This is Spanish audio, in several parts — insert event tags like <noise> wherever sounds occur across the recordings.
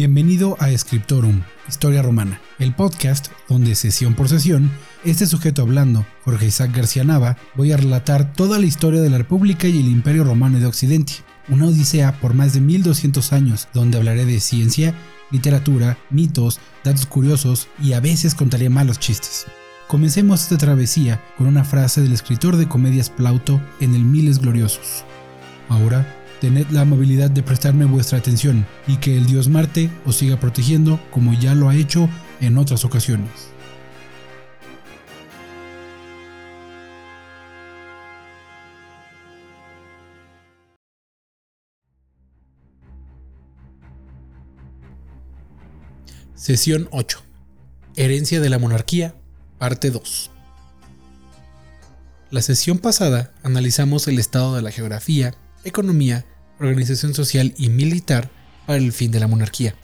Bienvenido a Scriptorum, Historia Romana, el podcast donde sesión por sesión, este sujeto hablando, Jorge Isaac García Nava, voy a relatar toda la historia de la República y el Imperio Romano de Occidente, una odisea por más de 1200 años donde hablaré de ciencia, literatura, mitos, datos curiosos y a veces contaré malos chistes. Comencemos esta travesía con una frase del escritor de comedias Plauto en el Miles Gloriosos. Ahora tened la amabilidad de prestarme vuestra atención y que el dios Marte os siga protegiendo como ya lo ha hecho en otras ocasiones. Sesión 8. Herencia de la monarquía, parte 2. La sesión pasada analizamos el estado de la geografía, economía, organización social y militar para el fin de la monarquía.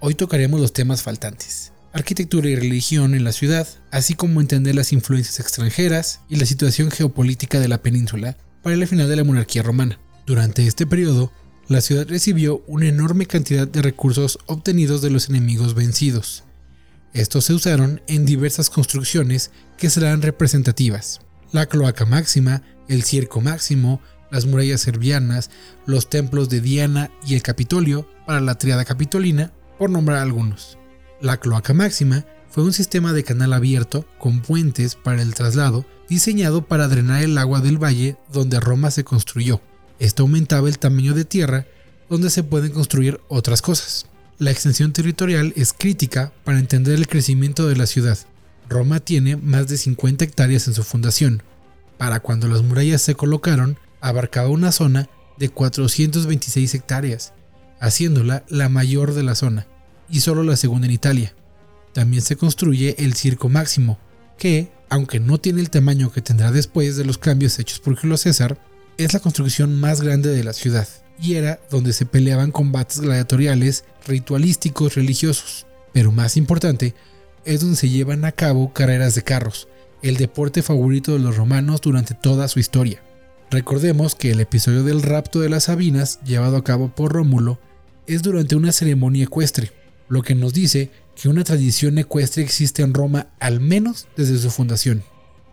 Hoy tocaremos los temas faltantes, arquitectura y religión en la ciudad, así como entender las influencias extranjeras y la situación geopolítica de la península para el final de la monarquía romana. Durante este periodo, la ciudad recibió una enorme cantidad de recursos obtenidos de los enemigos vencidos. Estos se usaron en diversas construcciones que serán representativas. La cloaca máxima, el circo máximo, las murallas serbianas, los templos de Diana y el Capitolio para la triada capitolina, por nombrar algunos. La cloaca máxima fue un sistema de canal abierto con puentes para el traslado diseñado para drenar el agua del valle donde Roma se construyó. Esto aumentaba el tamaño de tierra donde se pueden construir otras cosas. La extensión territorial es crítica para entender el crecimiento de la ciudad. Roma tiene más de 50 hectáreas en su fundación. Para cuando las murallas se colocaron, abarcaba una zona de 426 hectáreas, haciéndola la mayor de la zona, y solo la segunda en Italia. También se construye el Circo Máximo, que, aunque no tiene el tamaño que tendrá después de los cambios hechos por Julio César, es la construcción más grande de la ciudad, y era donde se peleaban combates gladiatoriales, ritualísticos, religiosos. Pero más importante, es donde se llevan a cabo carreras de carros, el deporte favorito de los romanos durante toda su historia. Recordemos que el episodio del rapto de las Sabinas, llevado a cabo por Rómulo, es durante una ceremonia ecuestre, lo que nos dice que una tradición ecuestre existe en Roma al menos desde su fundación.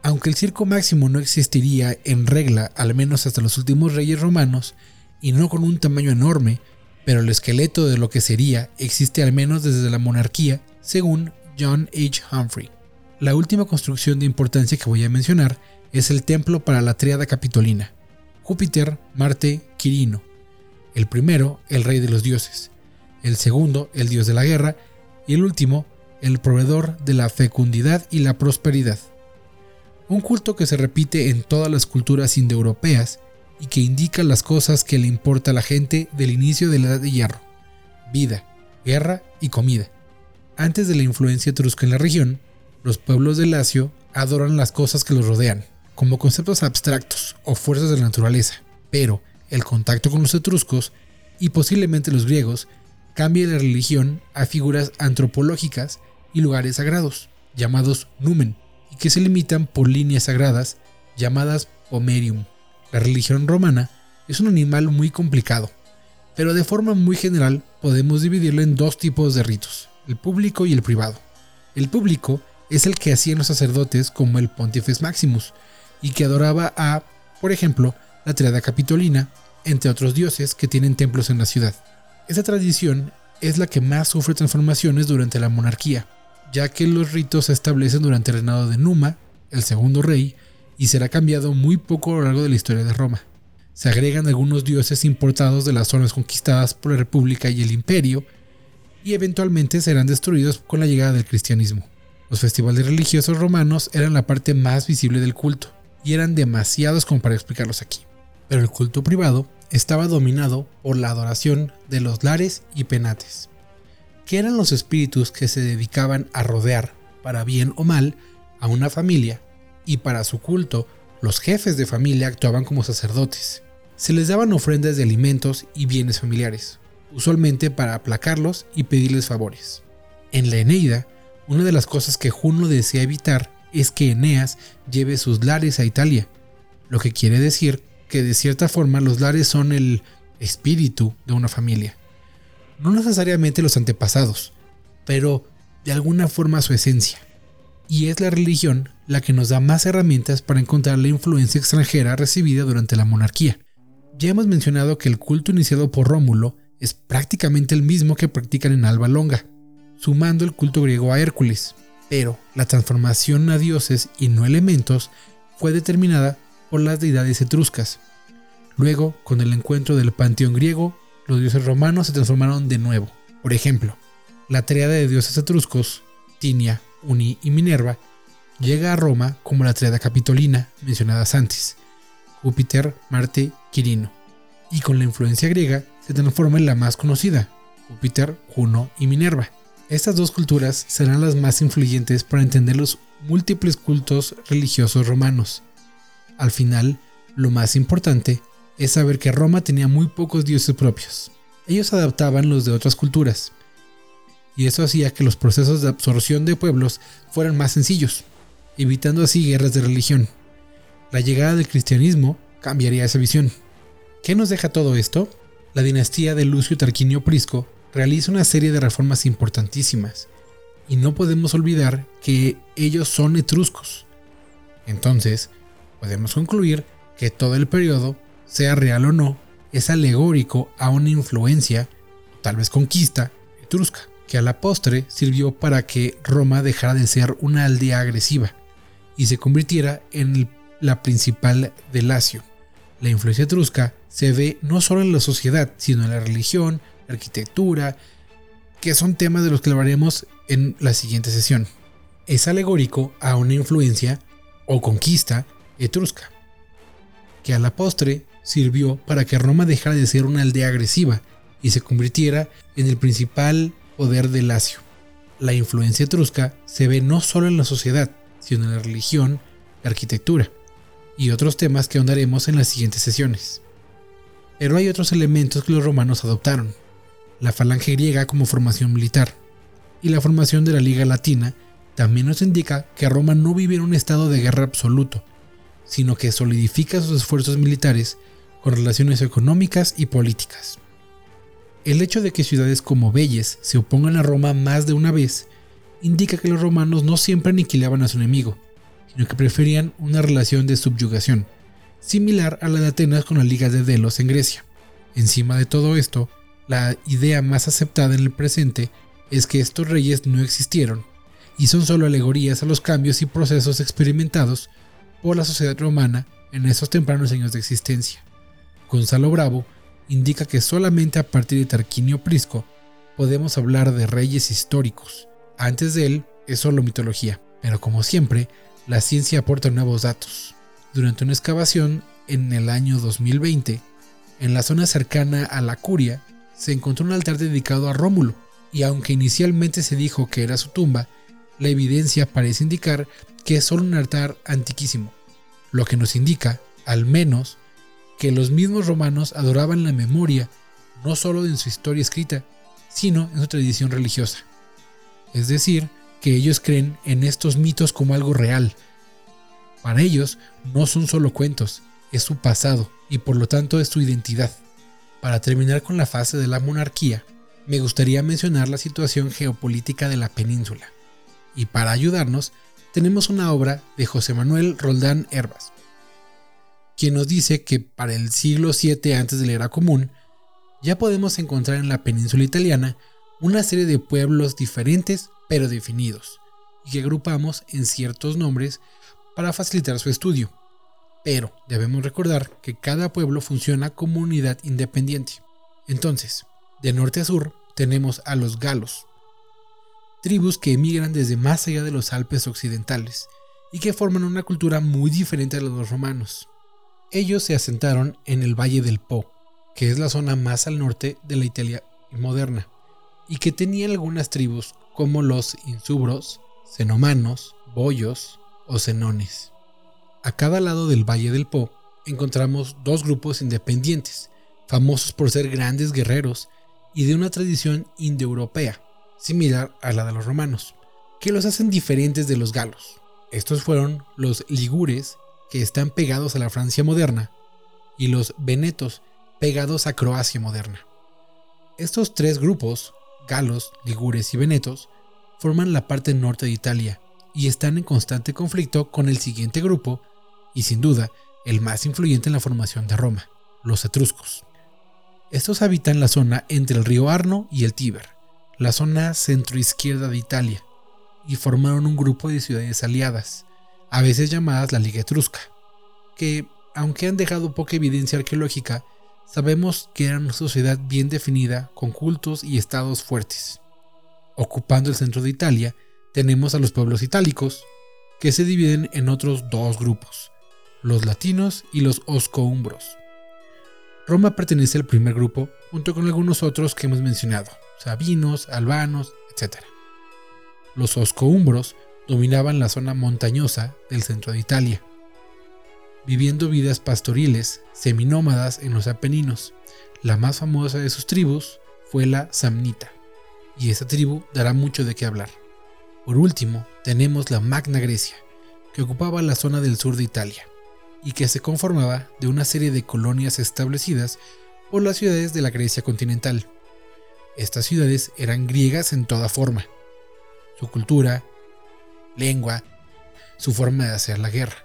Aunque el circo máximo no existiría en regla al menos hasta los últimos reyes romanos, y no con un tamaño enorme, pero el esqueleto de lo que sería existe al menos desde la monarquía, según John H. Humphrey. La última construcción de importancia que voy a mencionar es el templo para la triada capitolina, Júpiter, Marte, Quirino. El primero, el rey de los dioses. El segundo, el dios de la guerra. Y el último, el proveedor de la fecundidad y la prosperidad. Un culto que se repite en todas las culturas indoeuropeas y que indica las cosas que le importa a la gente del inicio de la Edad de Hierro. Vida, guerra y comida. Antes de la influencia etrusca en la región, los pueblos de Lacio adoran las cosas que los rodean como conceptos abstractos o fuerzas de la naturaleza, pero el contacto con los etruscos y posiblemente los griegos cambia la religión a figuras antropológicas y lugares sagrados, llamados numen, y que se limitan por líneas sagradas llamadas pomerium. La religión romana es un animal muy complicado, pero de forma muy general podemos dividirlo en dos tipos de ritos, el público y el privado. El público es el que hacían los sacerdotes como el Pontifex Maximus, y que adoraba a, por ejemplo, la triada capitolina, entre otros dioses que tienen templos en la ciudad. Esta tradición es la que más sufre transformaciones durante la monarquía, ya que los ritos se establecen durante el reinado de Numa, el segundo rey, y será cambiado muy poco a lo largo de la historia de Roma. Se agregan algunos dioses importados de las zonas conquistadas por la República y el Imperio, y eventualmente serán destruidos con la llegada del cristianismo. Los festivales religiosos romanos eran la parte más visible del culto, y eran demasiados como para explicarlos aquí. Pero el culto privado estaba dominado por la adoración de los lares y penates, que eran los espíritus que se dedicaban a rodear, para bien o mal, a una familia, y para su culto los jefes de familia actuaban como sacerdotes. Se les daban ofrendas de alimentos y bienes familiares, usualmente para aplacarlos y pedirles favores. En la Eneida, una de las cosas que Juno desea evitar es que Eneas lleve sus lares a Italia, lo que quiere decir que de cierta forma los lares son el espíritu de una familia. no necesariamente los antepasados, pero de alguna forma su esencia. Y es la religión la que nos da más herramientas para encontrar la influencia extranjera recibida durante la monarquía. Ya hemos mencionado que el culto iniciado por Rómulo es prácticamente el mismo que practican en Alba Longa, sumando el culto griego a Hércules, pero la transformación a dioses y no elementos fue determinada por las deidades etruscas. Luego, con el encuentro del panteón griego, los dioses romanos se transformaron de nuevo. Por ejemplo, la triada de dioses etruscos, Tinia, Uni y Minerva, llega a Roma como la triada capitolina mencionadas antes, Júpiter, Marte, Quirino, y con la influencia griega se transforma en la más conocida, Júpiter, Juno y Minerva. Estas dos culturas serán las más influyentes para entender los múltiples cultos religiosos romanos. Al final, lo más importante es saber que Roma tenía muy pocos dioses propios. Ellos adaptaban los de otras culturas, y eso hacía que los procesos de absorción de pueblos fueran más sencillos, evitando así guerras de religión. La llegada del cristianismo cambiaría esa visión. ¿Qué nos deja todo esto? La dinastía de Lucio Tarquinio Prisco realiza una serie de reformas importantísimas, y no podemos olvidar que ellos son etruscos. Entonces, podemos concluir que todo el periodo, sea real o no, es alegórico a una influencia, tal vez conquista, etrusca, que a la postre sirvió para que Roma dejara de ser una aldea agresiva y se convirtiera en la principal de Lacio. La influencia etrusca se ve no solo en la sociedad, sino en la religión, arquitectura, que son temas de los que hablaremos en la siguiente sesión. Es alegórico a una influencia o conquista etrusca, que a la postre sirvió para que Roma dejara de ser una aldea agresiva y se convirtiera en el principal poder de Lacio. La influencia etrusca se ve no solo en la sociedad, sino en la religión, la arquitectura y otros temas que ahondaremos en las siguientes sesiones. Pero hay otros elementos que los romanos adoptaron. La falange griega como formación militar y la formación de la Liga Latina también nos indica que Roma no vive en un estado de guerra absoluto, sino que solidifica sus esfuerzos militares con relaciones económicas y políticas. El hecho de que ciudades como Belles se opongan a Roma más de una vez indica que los romanos no siempre aniquilaban a su enemigo, sino que preferían una relación de subyugación, similar a la de Atenas con la Liga de Delos en Grecia. Encima de todo esto, la idea más aceptada en el presente es que estos reyes no existieron y son solo alegorías a los cambios y procesos experimentados por la sociedad romana en esos tempranos años de existencia. Gonzalo Bravo indica que solamente a partir de Tarquinio Prisco podemos hablar de reyes históricos. Antes de él es solo mitología, pero como siempre, la ciencia aporta nuevos datos. Durante una excavación en el año 2020, en la zona cercana a la Curia, se encontró un altar dedicado a Rómulo, y aunque inicialmente se dijo que era su tumba, la evidencia parece indicar que es solo un altar antiquísimo, lo que nos indica, al menos, que los mismos romanos adoraban la memoria no solo en su historia escrita, sino en su tradición religiosa. Es decir, que ellos creen en estos mitos como algo real. Para ellos no son solo cuentos, es su pasado y por lo tanto es su identidad. Para terminar con la fase de la monarquía, me gustaría mencionar la situación geopolítica de la península. Y para ayudarnos, tenemos una obra de José Manuel Roldán Herbas, quien nos dice que para el siglo VII antes de la era común, ya podemos encontrar en la península italiana una serie de pueblos diferentes pero definidos, y que agrupamos en ciertos nombres para facilitar su estudio. Pero debemos recordar que cada pueblo funciona como unidad independiente. Entonces, de norte a sur tenemos a los galos, tribus que emigran desde más allá de los Alpes occidentales y que forman una cultura muy diferente a la de los romanos. Ellos se asentaron en el Valle del Po, que es la zona más al norte de la Italia moderna, y que tenía algunas tribus como los insubros, cenomanos, boyos o cenones. A cada lado del Valle del Po encontramos dos grupos independientes, famosos por ser grandes guerreros y de una tradición indoeuropea, similar a la de los romanos, que los hacen diferentes de los galos. Estos fueron los ligures que están pegados a la Francia moderna, y los venetos pegados a Croacia moderna. Estos tres grupos, galos, ligures y venetos, forman la parte norte de Italia y están en constante conflicto con el siguiente grupo, y sin duda el más influyente en la formación de Roma, los etruscos. Estos habitan la zona entre el río Arno y el Tíber, la zona centroizquierda de Italia, y formaron un grupo de ciudades aliadas, a veces llamadas la Liga Etrusca, que, aunque han dejado poca evidencia arqueológica, sabemos que eran una sociedad bien definida con cultos y estados fuertes. Ocupando el centro de Italia, tenemos a los pueblos itálicos, que se dividen en otros dos grupos, los latinos y los oscoumbros. Roma pertenece al primer grupo, junto con algunos otros que hemos mencionado, sabinos, albanos, etc. Los oscoumbros dominaban la zona montañosa del centro de Italia, viviendo vidas pastoriles, seminómadas en los Apeninos. La más famosa de sus tribus fue la Samnita, y esta tribu dará mucho de qué hablar. Por último, tenemos la Magna Grecia, que ocupaba la zona del sur de Italia, y que se conformaba de una serie de colonias establecidas por las ciudades de la Grecia continental. Estas ciudades eran griegas en toda forma. Su cultura, lengua, su forma de hacer la guerra.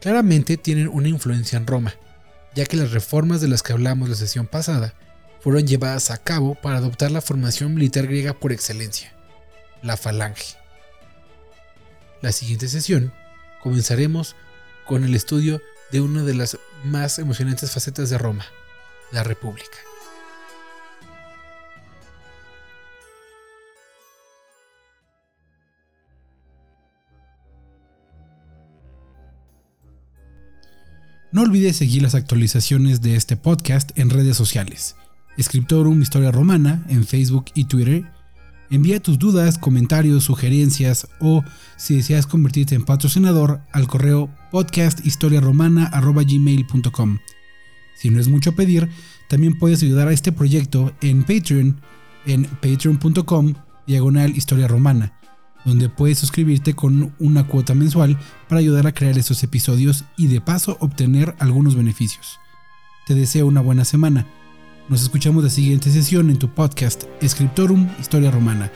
Claramente tienen una influencia en Roma, ya que las reformas de las que hablamos la sesión pasada fueron llevadas a cabo para adoptar la formación militar griega por excelencia, la falange. La siguiente sesión comenzaremos con el estudio de una de las más emocionantes facetas de Roma, la República. No olvides seguir las actualizaciones de este podcast en redes sociales. Escriptorum Historia Romana en Facebook y Twitter. Envía tus dudas, comentarios, sugerencias o si deseas convertirte en patrocinador al correo podcasthistoriaromana.gmail.com. Si no es mucho pedir, también puedes ayudar a este proyecto en Patreon en patreon.com diagonal historia romana donde puedes suscribirte con una cuota mensual para ayudar a crear estos episodios y de paso obtener algunos beneficios. Te deseo una buena semana. Nos escuchamos la siguiente sesión en tu podcast Scriptorum Historia Romana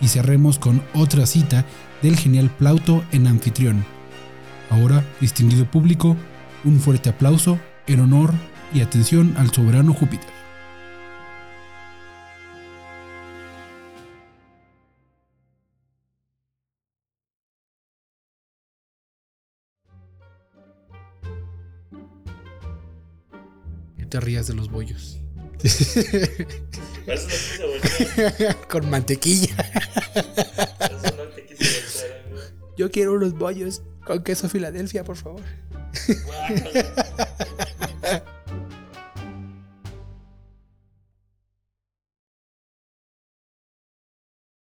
y cerremos con otra cita del genial Plauto en anfitrión. Ahora, distinguido público, un fuerte aplauso en honor y atención al soberano Júpiter. te rías de los bollos. <laughs> Con mantequilla. Yo quiero unos bollos con queso Filadelfia, por favor.